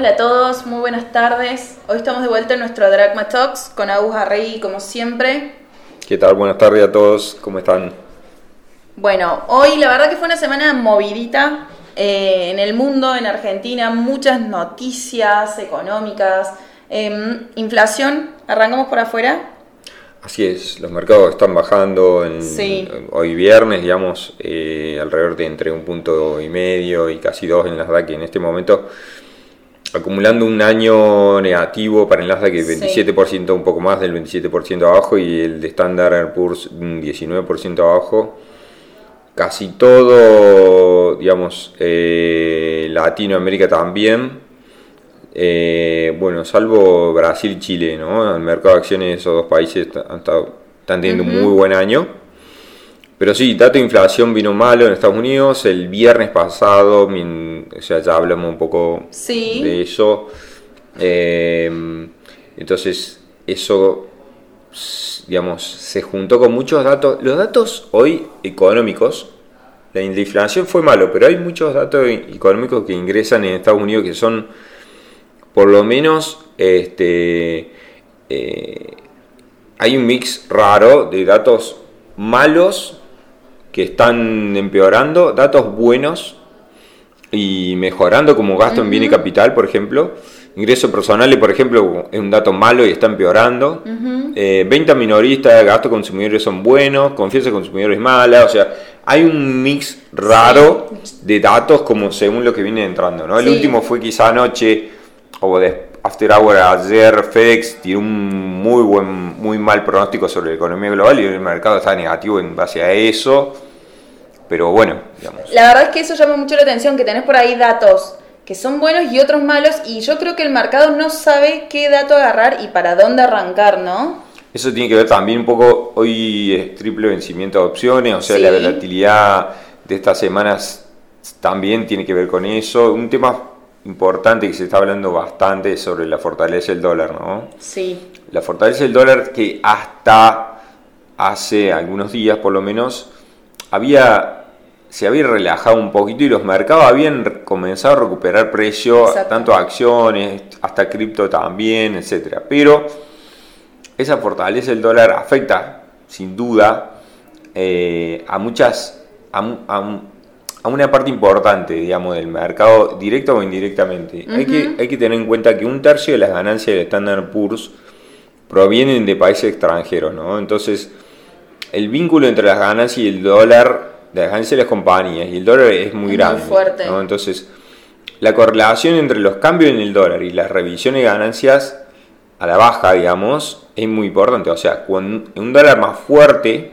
Hola a todos, muy buenas tardes. Hoy estamos de vuelta en nuestro Dragma Talks con Agus Arrey, como siempre. ¿Qué tal? Buenas tardes a todos, ¿cómo están? Bueno, hoy la verdad que fue una semana movidita eh, en el mundo, en Argentina, muchas noticias económicas, em, inflación, arrancamos por afuera. Así es, los mercados están bajando en, Sí. hoy viernes, digamos, eh, alrededor de entre un punto y medio y casi dos en Nasdaq en este momento, acumulando un año negativo para Nasdaq que es Sí. 27%, un poco más del 27% abajo y el de Standard Poor's un 19% abajo. Casi todo, digamos, eh, Latinoamérica también. Eh, bueno, salvo Brasil y Chile, ¿no? El mercado de acciones de esos dos países han estado- están teniendo un muy buen año. Pero sí, dato de inflación vino malo en Estados Unidos. El viernes pasado, min- o sea, ya hablamos un poco Sí. de eso. Eh, entonces, eso, digamos, se juntó con muchos datos. Los datos hoy económicos, la in- la inflación fue malo, pero hay muchos datos económicos que ingresan en Estados Unidos que son, por lo menos, este, eh, hay un mix raro de datos malos que están empeorando, datos buenos y mejorando como gasto en bien y capital, por ejemplo. Ingresos personales, por ejemplo, es un dato malo y está empeorando. Eh, venta minorista, gasto consumidores son buenos, confianza de consumidores mala. O sea, hay un mix raro de datos como según lo que viene entrando. ¿no? El Sí. último fue quizá anoche o de After Hour ayer, FedEx tiró un muy buen, muy mal pronóstico sobre la economía global y el mercado está negativo en base a eso. Pero bueno, digamos. La verdad es que eso llama mucho la atención, que tenés por ahí datos que son buenos y otros malos, y yo creo que el mercado no sabe qué dato agarrar y para dónde arrancar, ¿no? Eso tiene que ver también un poco, hoy es triple vencimiento de opciones, o sea, Sí. la volatilidad de estas semanas también tiene que ver con eso. Un tema importante que se está hablando bastante sobre la fortaleza del dólar, ¿no? Sí. La fortaleza del dólar que hasta hace algunos días por lo menos había se había relajado un poquito y los mercados habían comenzado a recuperar precio, Exacto. tanto acciones, hasta cripto también, etcétera. Pero esa fortaleza del dólar afecta sin duda eh, a muchas a, a a una parte importante digamos del mercado directo o indirectamente hay, que, hay que tener en cuenta que un tercio de las ganancias del Standard Poor's provienen de países extranjeros ¿no? entonces el vínculo entre las ganancias y el dólar de ganancias de las compañías y el dólar es muy muy grande fuerte. ¿no? entonces la correlación entre los cambios en el dólar y las revisiones de ganancias a la baja, digamos, es muy importante. O sea, cuando un dólar más fuerte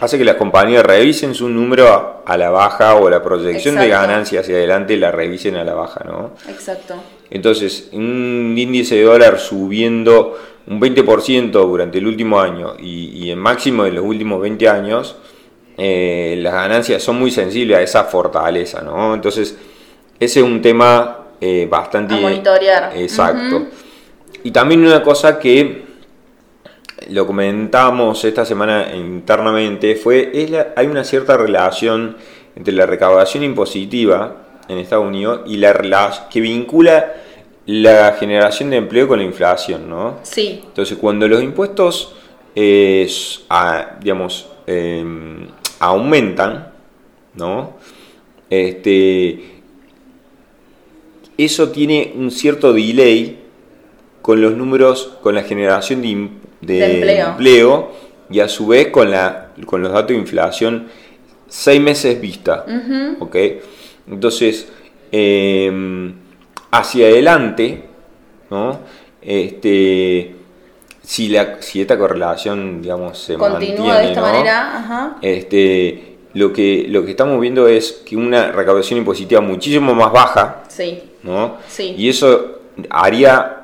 hace que las compañías revisen su número a, la baja o la proyección de ganancias hacia adelante la revisen a la baja, ¿no? Exacto. Entonces, un índice de dólar subiendo un 20% durante el último año y, y en máximo de los últimos 20 años, eh, las ganancias son muy sensibles a esa fortaleza, ¿no? Entonces, ese es un tema eh, bastante... A monitorear. Exacto. Y también una cosa que lo comentamos esta semana internamente fue es la- hay una cierta relación entre la recaudación impositiva en Estados Unidos y la relación que vincula la generación de empleo con la inflación, ¿no? Sí. Entonces, cuando los impuestos, eh, a- digamos, eh, aumentan, ¿no? Este, eso tiene un cierto delay con los números, con la generación de, im- de De empleo. empleo y a su vez con, la, con los datos de inflación seis meses vista. ¿ok? Entonces, eh, hacia adelante, ¿no? Este, si, la, si esta correlación, digamos, se Continúa mantiene, de esta ¿no? manera, ajá. Este, lo que, lo que estamos viendo es que una recaudación impositiva muchísimo más baja, Sí. ¿no? Sí. Y eso haría,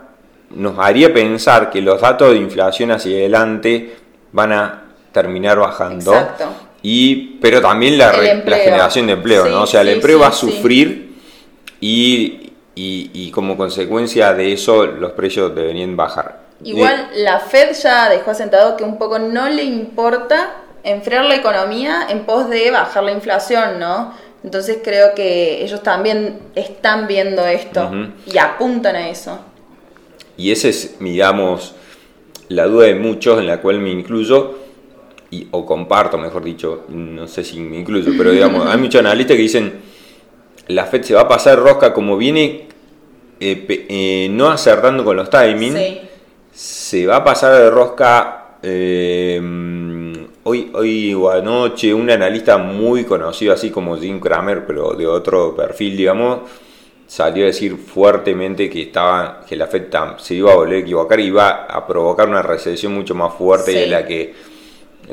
nos haría pensar que los datos de inflación hacia adelante van a terminar bajando. Exacto. Y, pero también la, re- la generación de empleo, Sí, ¿no? O sea, el empleo sí, va a sufrir y, y, y como consecuencia de eso los precios deberían bajar. Igual la Fed ya dejó asentado que un poco no le importa enfriar la economía en pos de bajar la inflación, ¿no? Entonces creo que ellos también están viendo esto y apuntan a eso. Y esa es, digamos, la duda de muchos en la cual me incluyo, y, o comparto, mejor dicho, no sé si me incluyo, pero digamos, hay muchos analistas que dicen, la FED se va a pasar rosca como viene eh, eh, no acertando con los timings, Sí. Se va a pasar de rosca eh, hoy, hoy o anoche un analista muy conocido así como Jim Cramer pero de otro perfil digamos salió a decir fuertemente que estaba que la Fed se iba a volver a equivocar y iba a provocar una recesión mucho más fuerte Sí. de la que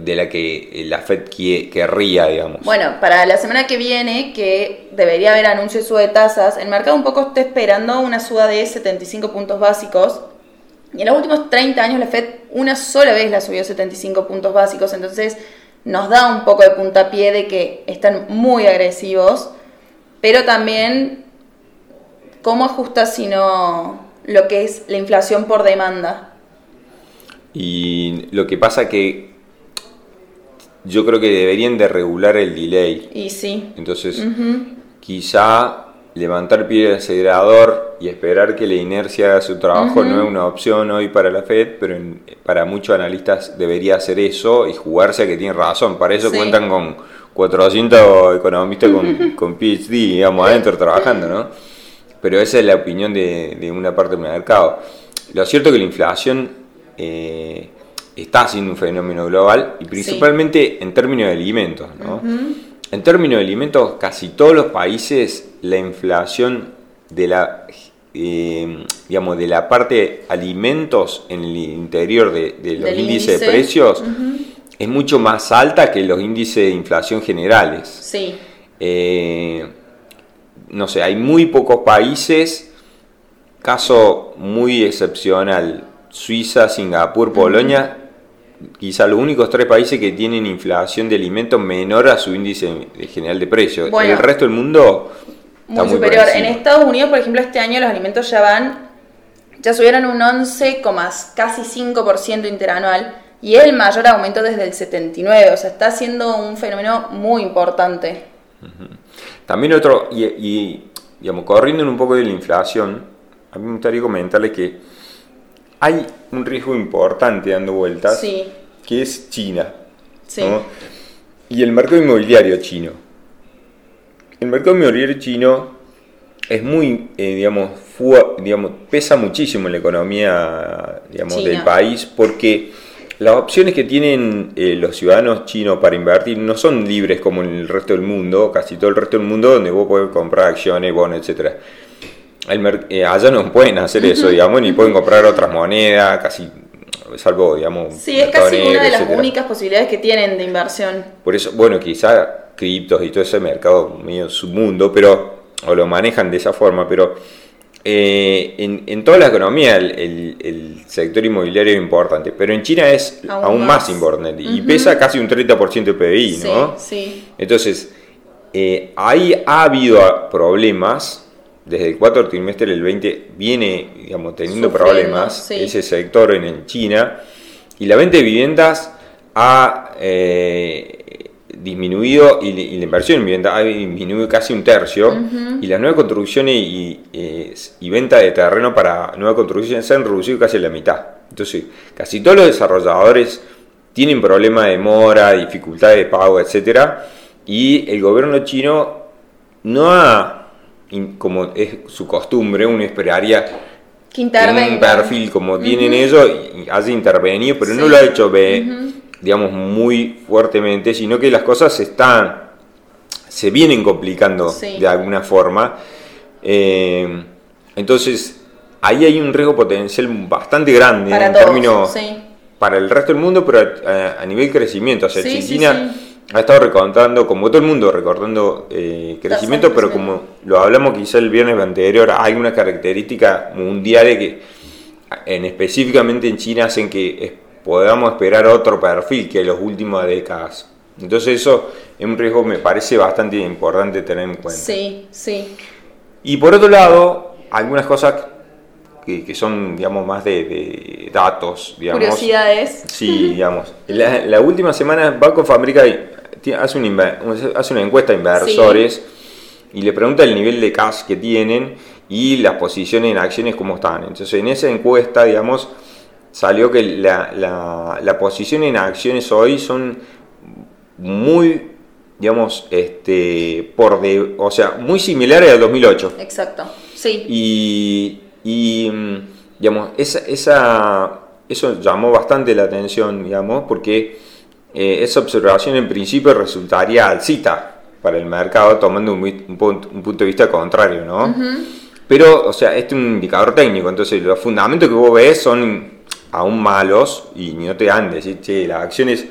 de la que la Fed querría digamos Bueno, para la semana que viene, que debería haber anuncio de suba de tasas, el mercado un poco está esperando una suba de 75 puntos básicos. Y en los últimos 30 años la Fed una sola vez la subió 75 puntos básicos, entonces nos da un poco de puntapié de que están muy agresivos, pero también cómo ajusta si no lo que es la inflación por demanda. y lo que pasa que yo creo que deberían de regular el delay. Y sí, Entonces, quizá levantar el pie del acelerador y esperar que la inercia haga su trabajo no es una opción hoy para la Fed, pero en- para muchos analistas debería hacer eso y jugarse a que tienen razón. Para eso Sí. cuentan con 400 economistas con, con PhD, digamos, adentro trabajando, ¿no? Pero esa es la opinión de, de una parte del mercado. Lo cierto es que la inflación eh, está siendo un fenómeno global y principalmente en términos de alimentos, ¿no? En términos de alimentos, casi todos los países la inflación de la eh, digamos de la parte alimentos en el interior de, de los índices de precios es mucho más alta que los índices de inflación generales. sí, Eh, no sé, hay muy pocos países, caso muy excepcional, Suiza, Singapur, Polonia, quizá los únicos tres países que tienen inflación de alimentos menor a su índice general de precios. Bueno. el resto del mundo está muy muy por superior. En. Estados Unidos, por ejemplo, este año los alimentos ya van, ya subieron un 11, casi 5% interanual y es el mayor aumento desde el 79, o sea, está siendo un fenómeno muy importante. También otro, y, y, digamos, corriendo un poco de la inflación, a mí me gustaría comentarle que hay un riesgo importante dando vueltas, Sí, que es China. sí, ¿no? Y el mercado inmobiliario chino. El mercado inmobiliario chino es muy, eh, digamos, digamos, pesa muchísimo en la economía digamos, China. del país porque las opciones que tienen eh, los ciudadanos chinos para invertir no son libres como en el resto del mundo, casi todo el resto del mundo, donde vos podés comprar acciones, bonos, etcétera. El eh, allá no pueden hacer eso, digamos, ni pueden comprar otras monedas, casi, salvo, digamos, Sí, es casi negro, una de las etcétera. únicas posibilidades que tienen de inversión. Por eso, bueno, quizá criptos y todo ese mercado medio submundo, pero, o lo manejan de esa forma, pero eh, en, en toda la economía el, el- el sector inmobiliario es importante, pero en China es Aún aún, más. más. importante y pesa casi un 30% del PBI, Sí, ¿no? sí. Entonces, eh, ahí ha habido problemas. Desde el cuarto trimestre del 20 viene digamos, teniendo Sufriendo, problemas sí. ese sector en, en China. Y la venta de viviendas ha eh, disminuido y, la- y la inversión en vivienda ha disminuido casi un tercio. Y las nuevas construcciones y, eh, y venta de terreno para nuevas construcciones se han reducido casi a la mitad. Entonces, casi todos los desarrolladores tienen problemas de mora, dificultades de pago, etcétera, y el gobierno chino no ha, como es su costumbre, uno esperaría Que un perfil como tienen ellos y haya intervenido, pero no lo ha hecho, ve, digamos, muy fuertemente, sino que las cosas se están, se vienen complicando Sí. de alguna forma. Eh, entonces, ahí hay un riesgo potencial bastante grande Para en todos, términos sí. para el resto del mundo, pero a, a nivel crecimiento. O sea, ha estado recortando, como todo el mundo, recortando eh, crecimiento, pero como lo hablamos quizá el viernes anterior, hay una característica mundial que, en, específicamente en China, hacen que es- podamos esperar otro perfil que los últimas décadas. Entonces eso es un riesgo, me parece bastante importante tener en cuenta. Sí, sí. Y por otro lado, algunas cosas que, que son, digamos, más de, de datos, digamos. Curiosidades. Sí, digamos. La, la última semana Banco of America hace, una, hace una encuesta a inversores y le pregunta el nivel de cash que tienen y las posiciones en acciones cómo están. Entonces en esa encuesta, digamos, salió que la, la, posición en acciones hoy son muy, digamos, este, por de, o sea, muy similares al 2008. Exacto, sí. Y, y mm, digamos, esa, esa, eso llamó bastante la atención, digamos, porque eh, esa observación en principio resultaría alcita para el mercado, tomando un, un, punto, de vista contrario, ¿no? Pero, o sea, este es un indicador técnico, entonces los fundamentos que vos ves son aún malos y no te dan decir, che, las acciones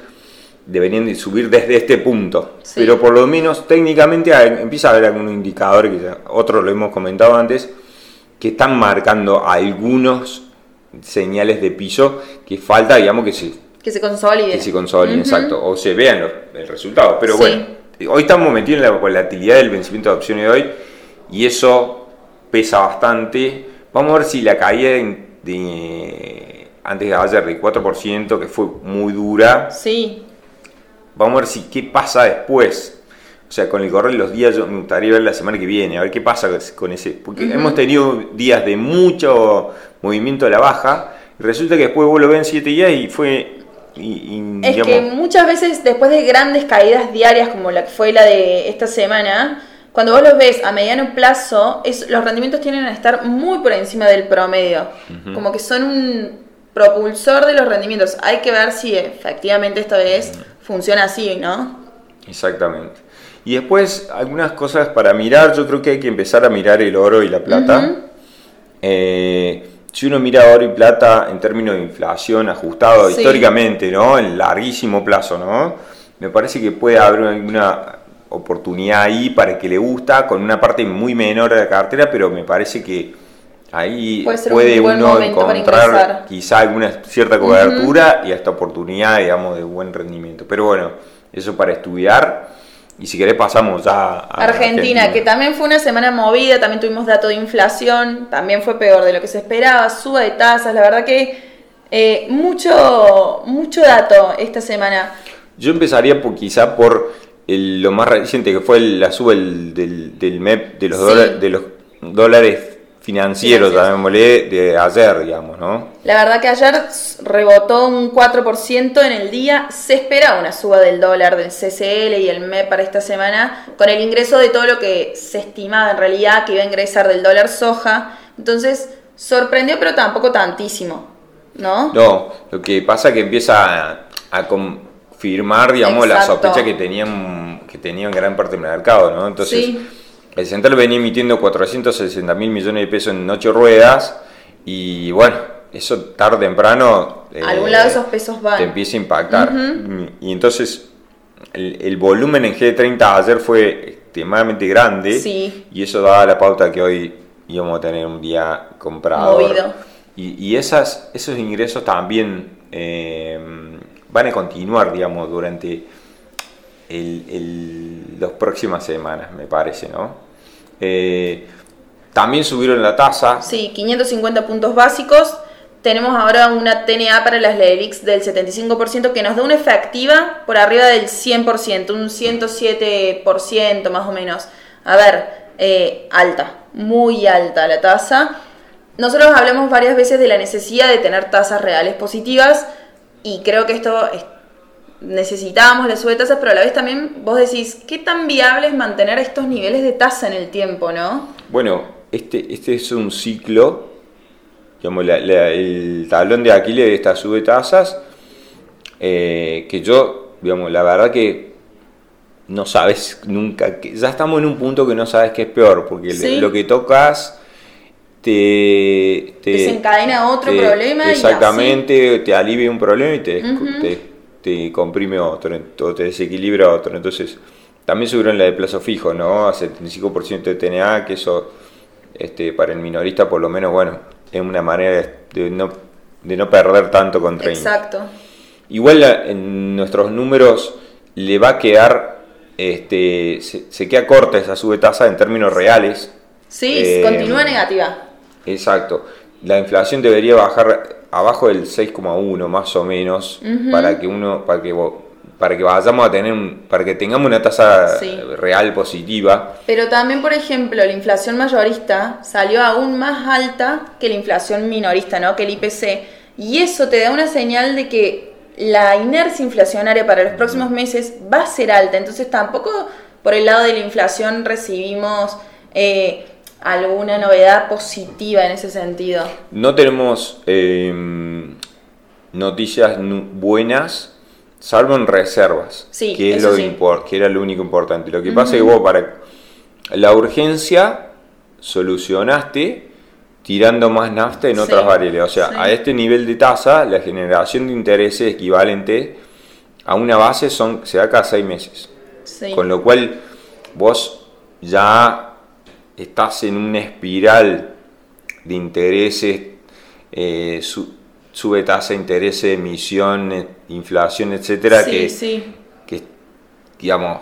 deberían de subir desde este punto. Pero por lo menos técnicamente empieza a haber algún indicador, que otro lo hemos comentado antes, que están marcando algunos señales de piso que falta, digamos, que se, que se consoliden. Que se consoliden, exacto. O se vean el resultado. Pero bueno, hoy estamos metidos en la volatilidad del vencimiento de opciones de hoy y eso pesa bastante. Vamos a ver si la caída de, antes de ayer de 4%, que fue muy dura. Sí. Vamos a ver si qué pasa después. O sea, con el correr de los días, yo me gustaría ver la semana que viene, a ver qué pasa con ese. Porque hemos tenido días de mucho movimiento a la baja, y resulta que después vos lo ven 7 días y fue. Es que muchas veces, después de grandes caídas diarias, como la que fue la de esta semana, cuando vos los ves a mediano plazo, es, los rendimientos tienen a estar muy por encima del promedio. Como que son un propulsor de los rendimientos. Hay que ver si efectivamente esta vez funciona así, ¿no? Exactamente. Y después, algunas cosas para mirar, yo creo que hay que empezar a mirar el oro y la plata. Eh, si uno mira oro y plata en términos de inflación ajustado históricamente, ¿no? En larguísimo plazo, ¿no? Me parece que puede haber alguna oportunidad ahí para el que le gusta, con una parte muy menor de la cartera, pero me parece que ahí puede, uno encontrar quizá alguna cierta cobertura y hasta oportunidad, digamos, de buen rendimiento. Pero bueno, eso para estudiar. Y si querés pasamos ya a Argentina, que también fue una semana movida, también tuvimos datos de inflación, también fue peor de lo que se esperaba, suba de tasas, la verdad que eh, mucho, mucho dato esta semana. Yo empezaría por, quizá por lo más reciente que fue la suba del, del, MEP de los, dólares, de los dólares financiero, llamémosle, de ayer, digamos, ¿no? La verdad que ayer rebotó un 4% en el día. Se espera una suba del dólar, del CCL y el MEP para esta semana, con el ingreso de todo lo que se estimaba en realidad que iba a ingresar del dólar soja. Entonces, sorprendió, pero tampoco tantísimo, ¿no? No, lo que pasa es que empieza a, confirmar, digamos, la sospecha que tenían, que tenían gran parte del mercado, ¿no? Entonces. Sí el central venía emitiendo 460 mil millones de pesos en ocho ruedas y bueno, eso tarde o temprano... Algún lado esos pesos van. Te empieza a impactar. Y entonces el, volumen en G30 ayer fue extremadamente grande y eso daba la pauta que hoy íbamos a tener un día comprado. Y, y esas, esos ingresos también eh, van a continuar, digamos, durante el, las próximas semanas, me parece, ¿no? Eh, también subieron la tasa. Sí, 550 puntos básicos. Tenemos ahora una TNA para las LEVIX del 75% que nos da una efectiva por arriba del 100%, un 107% más o menos. A ver, eh, alta, muy alta la tasa. Nosotros hablamos varias veces de la necesidad de tener tasas reales positivas y creo que esto necesitábamos la suba de tasas, pero a la vez también vos decís, ¿qué tan viable es mantener estos niveles de tasa en el tiempo, no? Bueno, este, este es un ciclo, digamos, el tablón de Aquiles de esta sube de tasas, eh, que yo, digamos, la verdad que no sabes nunca, que ya estamos en un punto que no sabes qué es peor, porque lo que tocas... Te, te, desencadena otro problema exactamente te alivia un problema y te, te te comprime otro, o te desequilibra otro. Entonces, también subieron la de plazo fijo, ¿no? A 75% de TNA, que eso este, para el minorista por lo menos, bueno, es una manera de no, de no perder tanto contra Exacto. Igual en nuestros números le va a quedar, este, se, queda corta esa sube tasa en términos reales. Sí, eh, continúa negativa. Exacto. La inflación debería bajar abajo del 6,1 más o menos para que uno para que para que vayamos a tener, un- para que tengamos una tasa Sí. real positiva. Pero también, por ejemplo, la inflación mayorista salió aún más alta que la inflación minorista, ¿no? Que el IPC. Y eso te da una señal de que la inercia inflacionaria para los próximos meses va a ser alta. Entonces tampoco por el lado de la inflación recibimos eh, alguna novedad positiva en ese sentido. No tenemos eh, noticias buenas, salvo en reservas, Sí, que, es lo sí. que era lo único importante. Lo que pasa es que vos para la urgencia solucionaste tirando más nafta en Sí, otras variables. O sea, sí. a este nivel de tasa, la generación de intereses equivalente a una base son, se da cada seis meses. Sí. Con lo cual vos ya estás en una espiral de intereses, eh, su- sube tasa de interés, emisión, eh, inflación, etcétera, sí, que, sí. que, digamos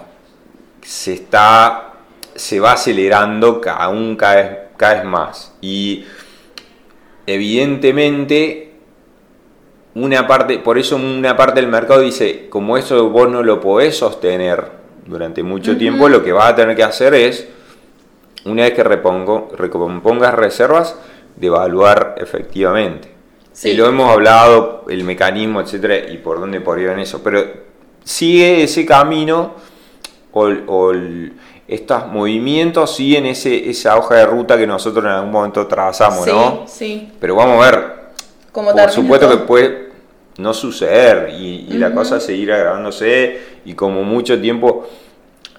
se está se va acelerando aún cada vez, cada vez más y evidentemente una parte por eso una parte del mercado dice como eso vos no lo podés sostener durante mucho tiempo lo que vas a tener que hacer es una vez que repongo, recompongas reservas de evaluar efectivamente Sí. y lo hemos hablado el mecanismo etcétera y por dónde podría en eso pero sigue ese camino o, o el- estos movimientos siguen ese, esa hoja de ruta que nosotros en algún momento trazamos, sí, ¿no? sí. Pero vamos a ver, Como por supuesto que puede no suceder y, y la cosa seguir agravándose y como mucho tiempo...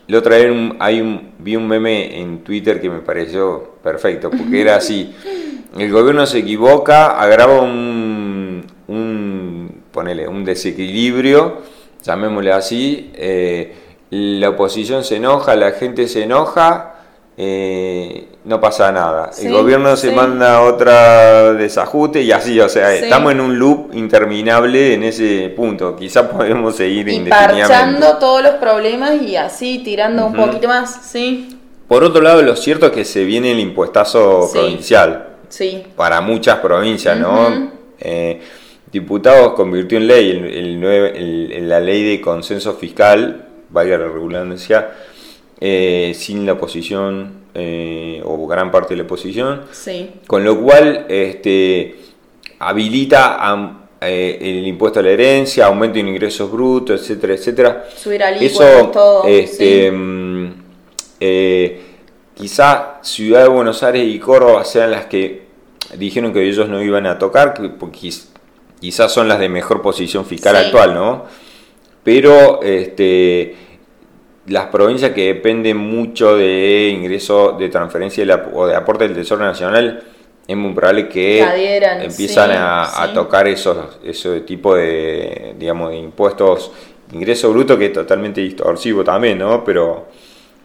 La otra vez un- hay un, vi un meme en Twitter que me pareció perfecto, porque era así, el gobierno se equivoca, agrava un, un, ponele, un desequilibrio, llamémosle así, eh, la oposición se enoja, la gente se enoja, eh, no pasa nada. Sí, el gobierno se sí. manda otra desajuste y así, o sea, Sí. estamos en un loop interminable en ese punto. Quizás podemos seguir Y indefinidamente. parchando todos los problemas y así tirando un poquito más, sí, Por otro lado, lo cierto es que se viene el impuestazo provincial sí. para muchas provincias, ¿no? Eh, diputados convirtió en ley el, el la ley de consenso fiscal, valga la redundancia, eh, sin la oposición eh, o gran parte de la oposición, Sí, con lo cual este, habilita a- eh, el impuesto a la herencia, aumento en ingresos brutos, etcétera, etcétera. subir al Eso, todo. este, sí. mm, eh, quizá Ciudad de Buenos Aires y Córdoba sean las que dijeron que ellos no iban a tocar, que- porque quiz- quizás son las de mejor posición fiscal Sí. actual, ¿no? Pero este, las provincias que dependen mucho de ingreso de transferencia la- o de aporte del Tesoro Nacional, es muy probable que adhieran, empiezan sí, a, tocar esos, ese tipo de, digamos, de impuestos, ingreso bruto que es totalmente distorsivo también, ¿no? Pero,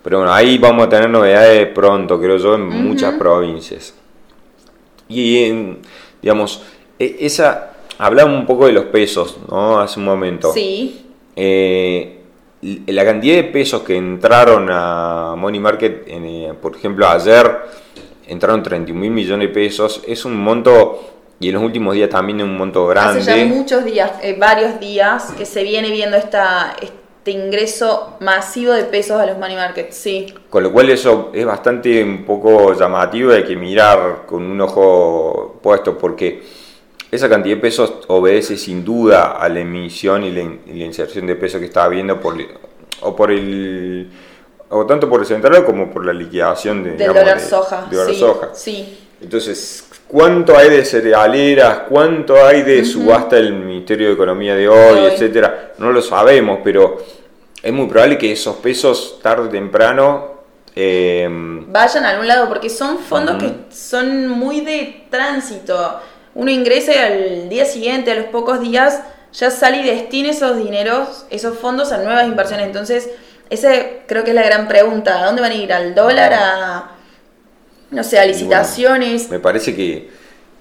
pero bueno, ahí vamos a tener novedades pronto, creo yo, en muchas provincias. Y, en, digamos, e- esa, hablamos un poco de los pesos, ¿no? Hace un momento. Sí, Eh, la cantidad de pesos que entraron a Money Market, en, eh, por ejemplo, ayer entraron 31 mil millones de pesos, es un monto, y en los últimos días también es un monto grande. hace ya muchos días, eh, varios días, que se viene viendo esta, este ingreso masivo de pesos a los money markets, sí. Con lo cual eso es bastante un poco llamativo, hay que mirar con un ojo puesto, porque esa cantidad de pesos obedece sin duda a la emisión y la, in- y la inserción de pesos que está habiendo por, o por el o tanto por el central como por la liquidación de, Del digamos, dólar de- soja, de dólar sí, soja. sí. Entonces, ¿cuánto hay de cerealeras? ¿Cuánto hay de subasta del Ministerio de Economía de hoy, etcétera? No lo sabemos, pero es muy probable que esos pesos tarde o temprano eh, Vayan a algún lado, porque son fondos que son muy de tránsito. Uno ingresa y al día siguiente, a los pocos días, ya sale y destina esos dineros, esos fondos a nuevas inversiones. Entonces, esa creo que es la gran pregunta. ¿A dónde van a ir? ¿Al dólar? ¿A, no sé, a licitaciones? me parece que,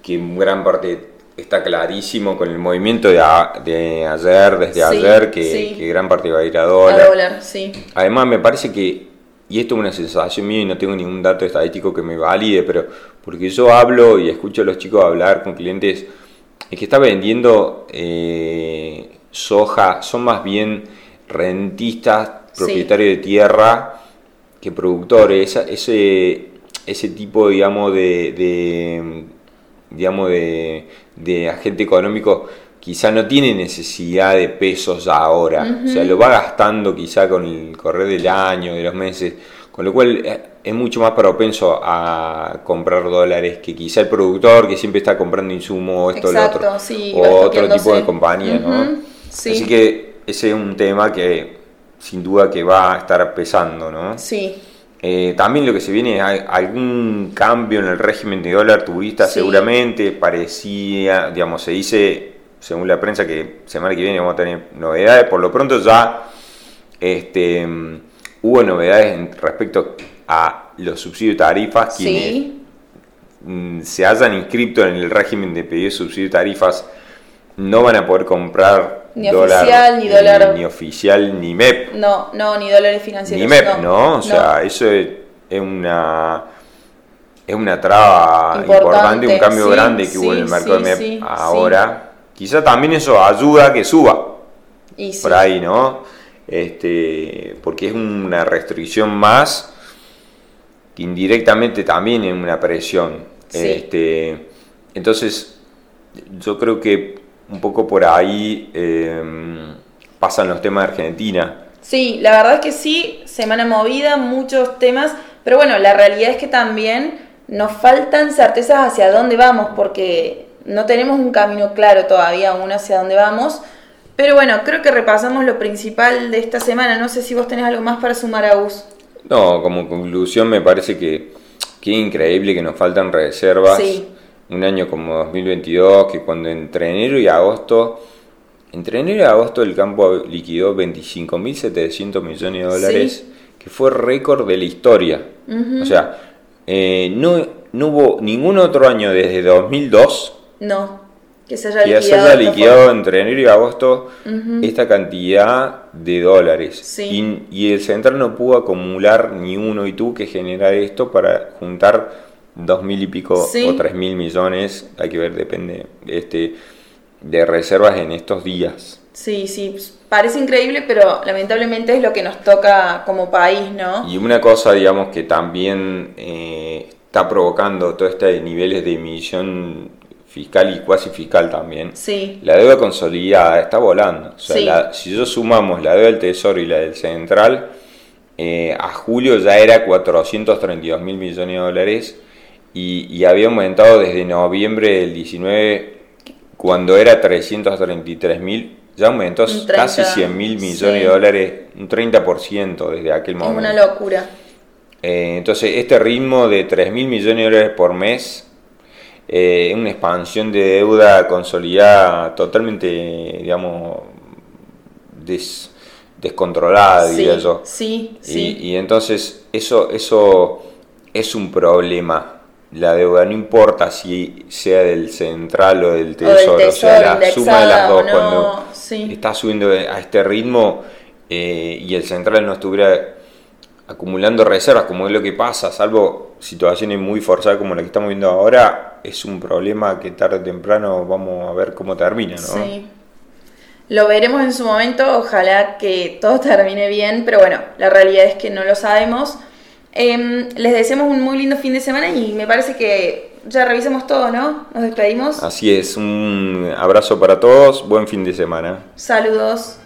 que en gran parte está clarísimo con el movimiento de, a- de ayer, desde Sí, ayer, que, sí. que gran parte va a ir a A dólar. dólar, sí. Además, me parece que, y esto es una sensación mía y no tengo ningún dato estadístico que me valide, pero porque yo hablo y escucho a los chicos hablar con clientes, es que está vendiendo eh, soja, son más bien rentistas, propietarios de tierra, que productores. ese, ese tipo, digamos, de, digamos, de, de agente económico quizá no tiene necesidad de pesos ahora, o sea, lo va gastando quizá con el correr del año, de los meses, con lo cual eh, es mucho más propenso a comprar dólares que quizá el productor que siempre está comprando insumos, esto, lo otro, o otro tipo de compañía, ¿no? Así que ese es un tema que sin duda que va a estar pesando, ¿no? Sí. Eh, también lo que se viene es algún cambio en el régimen de dólar turista, seguramente, parecía, digamos, se dice según la prensa, que semana que viene vamos a tener novedades. Por lo pronto ya este, hubo novedades respecto a los subsidios de tarifas. Quienes mm, se hayan inscrito en el régimen de pedido de subsidio de tarifas no van a poder comprar ni oficial, ni dólar. Ni, oficial, ni MEP. No, no, ni dólares financieros. Ni MEP, ¿no? O sea, eso es, una es una traba importante, un cambio grande que hubo en el mercado de MEP ahora. Quizá también eso ayuda a que suba. Por ahí, ¿no? Este, porque es una restricción más que indirectamente también es una presión. Este, entonces, yo creo que un poco por ahí em, pasan los temas de Argentina. Sí, la verdad es que sí, semana movida, muchos temas, pero bueno, la realidad es que también nos faltan certezas hacia dónde vamos, porque no tenemos un camino claro todavía aún hacia dónde vamos. Pero bueno, creo que repasamos lo principal de esta semana. No sé si vos tenés algo más para sumar a vos. No, como conclusión me parece que, que increíble que nos faltan reservas. Un año como 2022, que cuando entre enero y agosto, entre enero y agosto el campo liquidó 25.700 millones de dólares, que fue récord de la historia. O sea, eh, no, no hubo ningún otro año desde 2002 no, que se haya liquidado. haya liquidado entre enero y agosto esta cantidad de dólares. Y, el central no pudo acumular ni uno y tú que generar esto para juntar dos mil y pico o tres mil millones, hay que ver, depende, este, de reservas en estos días. Sí, sí, parece increíble, pero lamentablemente es lo que nos toca como país, ¿no? Y una cosa, digamos, que también eh, está provocando todo este niveles de emisión fiscal y cuasi fiscal también, sí. la deuda consolidada está volando. O sea, si yo sumamos la deuda del Tesoro y la del Central, eh, a julio ya era 432 mil millones de dólares y, había aumentado desde noviembre del 19, cuando era 333 mil, ya aumentó casi 100 mil millones de dólares, un 30% desde aquel momento. Es una locura. Eh, entonces, este ritmo de 3 mil millones de dólares por mes eh, una expansión de deuda consolidada totalmente, digamos, descontrolada, diría yo. Sí, y, Y, entonces eso, eso es un problema. La deuda no importa si sea del central o del tesoro, o, sea, la suma de las dos, cuando está subiendo a este ritmo eh, y el central no estuviera acumulando reservas, como es lo que pasa, salvo situaciones muy forzadas como la que estamos viendo ahora, es un problema que tarde o temprano vamos a ver cómo termina, ¿no? Sí. Lo veremos en su momento, ojalá que todo termine bien, pero bueno, la realidad es que no lo sabemos. Em, les deseamos un muy lindo fin de semana y me parece que ya revisamos todo, ¿no? Nos despedimos. Así es, un abrazo para todos, buen fin de semana. Saludos.